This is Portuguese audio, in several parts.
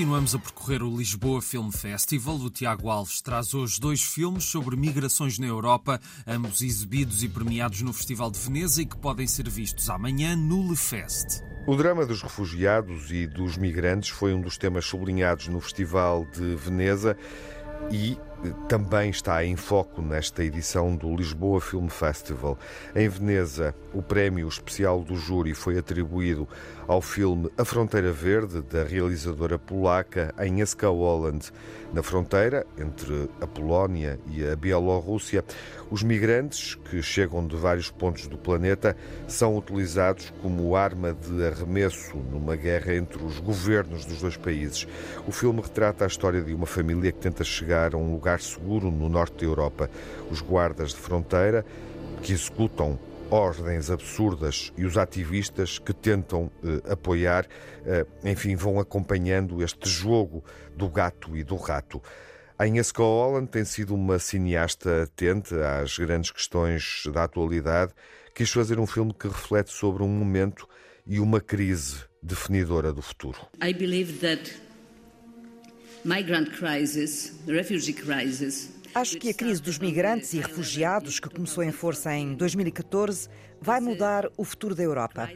Continuamos a percorrer o Lisboa Film Festival. O Tiago Alves traz hoje dois filmes sobre migrações na Europa, ambos exibidos e premiados no Festival de Veneza e que podem ser vistos amanhã no LeFest. O drama dos refugiados e dos migrantes foi um dos temas sublinhados no Festival de Veneza e também está em foco nesta edição do Lisboa Film Festival. Em Veneza, o prémio especial do júri foi atribuído ao filme A Fronteira Verde, da realizadora polaca Agnieszka Holland. Na fronteira entre a Polónia e a Bielorrússia, os migrantes que chegam de vários pontos do planeta são utilizados como arma de arremesso numa guerra entre os governos dos dois países. O filme retrata a história de uma família que tenta chegar a um lugar lugar seguro no norte da Europa. Os guardas de fronteira que executam ordens absurdas e os ativistas que tentam eh, apoiar, eh, enfim, vão acompanhando este jogo do gato e do rato. A Agnieszka Holland tem sido uma cineasta atenta às grandes questões da atualidade. Quis fazer um filme que reflete sobre um momento e uma crise definidora do futuro. I believe that migrant crisis, refugee crisis, Acho que a crise dos migrantes e refugiados, que começou em força em 2014, vai mudar o futuro da Europa.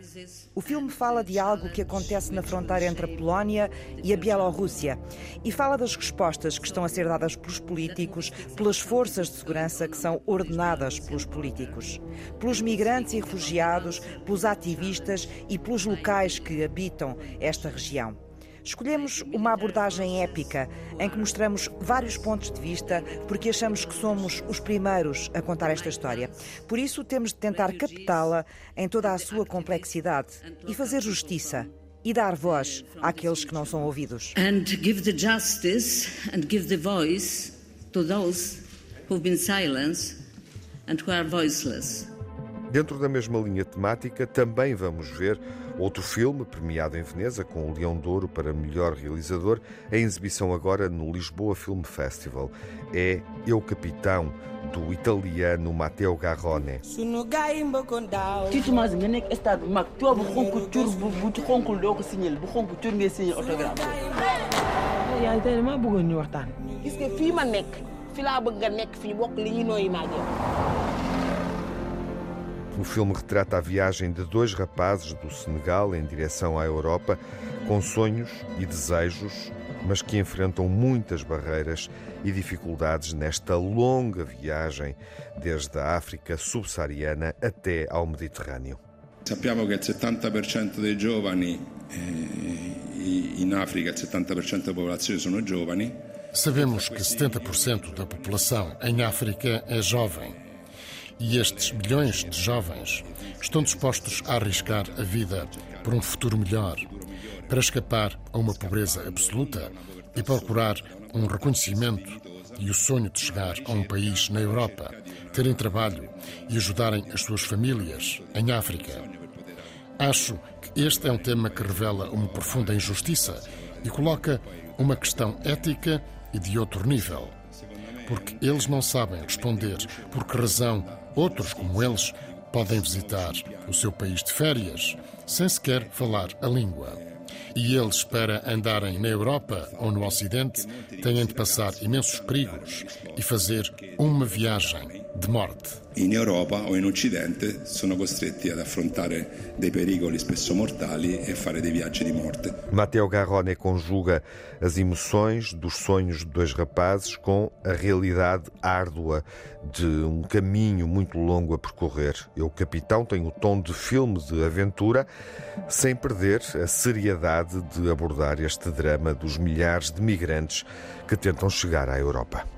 O filme fala de algo que acontece na fronteira entre a Polónia e a Bielorrússia e fala das respostas que estão a ser dadas pelos políticos, pelas forças de segurança que são ordenadas pelos políticos, pelos migrantes e refugiados, pelos ativistas e pelos locais que habitam esta região. Escolhemos uma abordagem épica em que mostramos vários pontos de vista porque achamos que somos os primeiros a contar esta história. Por isso, temos de tentar captá-la em toda a sua complexidade e fazer justiça e dar voz àqueles que não são ouvidos. And give the justice and give the voice to those who've been silenced and who are voiceless. Dentro da mesma linha temática, também vamos ver outro filme premiado em Veneza com o Leão de Ouro para melhor realizador, em exibição agora no Lisboa Film Festival. É Eu Capitão, do italiano Matteo Garrone. O filme retrata a viagem de dois rapazes do Senegal em direção à Europa, com sonhos e desejos, mas que enfrentam muitas barreiras e dificuldades nesta longa viagem desde a África subsaariana até ao Mediterrâneo. Sappiamo che il 70% dei giovani eh, in Africa, il 70% della popolazione sono giovani. Sabemos que 70% da população em África é jovem e estes milhões de jovens estão dispostos a arriscar a vida por um futuro melhor, para escapar a uma pobreza absoluta e procurar um reconhecimento e o sonho de chegar a um país na Europa, terem trabalho e ajudarem as suas famílias em África. Acho que este é um tema que revela uma profunda injustiça e coloca uma questão ética e de outro nível. Porque eles não sabem responder por que razão Outros, como eles, podem visitar o seu país de férias sem sequer falar a língua. E eles, para andarem na Europa ou no Ocidente, têm de passar imensos perigos e fazer uma viagem de morte. In Europa o in Occidente sono costretti ad affrontare dei pericoli spesso mortali e fare dei viaggi di morte. Matteo Garrone conjuga as emoções dos sonhos de dois rapazes com a realidade árdua de um caminho muito longo a percorrer. Eu, capitão, tem o tom de filme de aventura, sem perder a seriedade de abordar este drama dos milhares de migrantes que tentam chegar à Europa.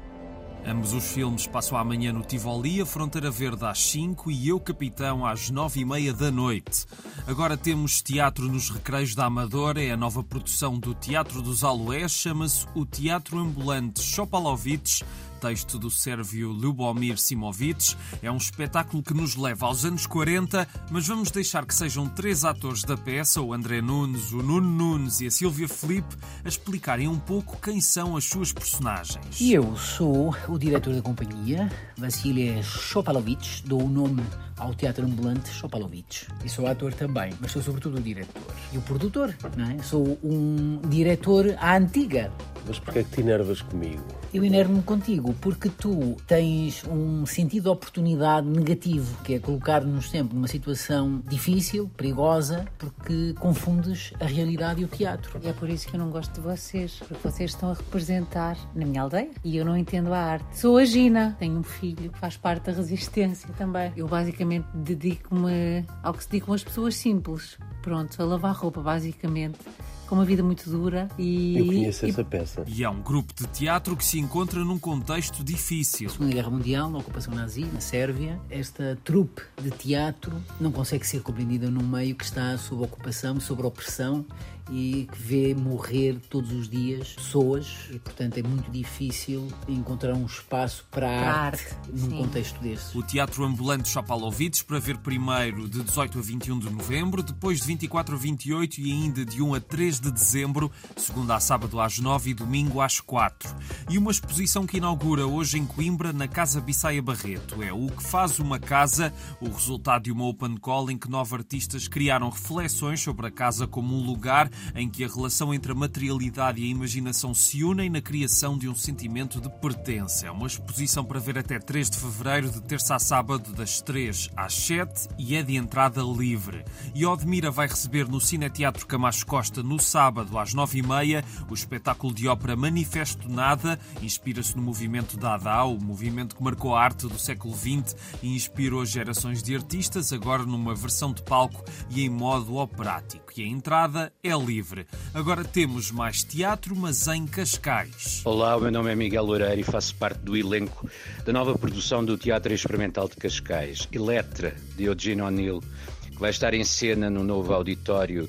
Ambos os filmes passam amanhã no Tivoli, a Fronteira Verde às 5 e Eu Capitão às 9 e meia da noite. Agora temos Teatro nos Recreios da Amadora, é a nova produção do Teatro dos Aloés, chama-se o Teatro Ambulante Chopalovitch texto do sérvio Lubomir Simovic. É um espetáculo que nos leva aos anos 40, mas vamos deixar que sejam três atores da peça, o André Nunes, o Nuno Nunes e a Silvia Felipe, a explicarem um pouco quem são as suas personagens. Eu sou o diretor da companhia, Vassilia Shopalovic, dou o nome ao teatro ambulante Shopalovic. E sou ator também, mas sou sobretudo o diretor. E o produtor, não é? Sou um diretor à antiga. Mas porquê é que te enervas comigo? Eu enervo-me contigo porque tu tens um sentido de oportunidade negativo, que é colocar-nos sempre numa situação difícil, perigosa, porque confundes a realidade e o teatro. E é por isso que eu não gosto de vocês, porque vocês estão a representar na minha aldeia e eu não entendo a arte. Sou a Gina, tenho um filho que faz parte da resistência também. Eu basicamente dedico-me ao que se dedicam as pessoas simples. Pronto, a lavar roupa, basicamente com uma vida muito dura e. Eu conheço essa peça. E é um grupo de teatro que se encontra num contexto difícil. Segunda Guerra Mundial, na ocupação nazi, na Sérvia, esta trupe de teatro não consegue ser compreendida num meio que está sob ocupação, sob opressão e que vê morrer todos os dias pessoas e, portanto, é muito difícil encontrar um espaço para a arte, arte num sim. contexto desse. O Teatro Ambulante Chapalovides para ver primeiro de 18 a 21 de novembro, depois de 24 a 28 e ainda de 1 a 3 de dezembro, segunda a sábado às 9 e domingo às 4. E uma exposição que inaugura hoje em Coimbra, na Casa Bissaia Barreto. É o que faz uma casa, o resultado de uma open call em que nove artistas criaram reflexões sobre a casa como um lugar em que a relação entre a materialidade e a imaginação se unem na criação de um sentimento de pertença. É uma exposição para ver até 3 de fevereiro, de terça a sábado, das 3 às 7 e é de entrada livre. E Odmira vai receber no Cineteatro Camacho Costa, no sábado, às 9h30, o espetáculo de ópera Manifesto Nada. Inspira-se no movimento Dada, o movimento que marcou a arte do século XX e inspirou gerações de artistas, agora numa versão de palco e em modo operático. E a entrada é livre. Agora temos mais teatro, mas em Cascais. Olá, o meu nome é Miguel Loureiro e faço parte do elenco da nova produção do Teatro Experimental de Cascais, Eletra, de Eugene O'Neill, que vai estar em cena no novo auditório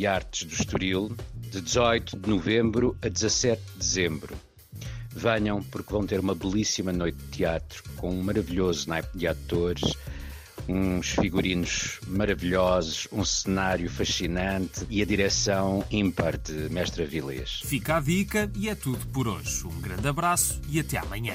de artes do Estoril, de 18 de novembro a 17 de dezembro. Venham porque vão ter uma belíssima noite de teatro com um maravilhoso naipe de atores uns figurinos maravilhosos, um cenário fascinante e a direção ímpar de Mestre Avilés. Fica a dica e é tudo por hoje. Um grande abraço e até amanhã.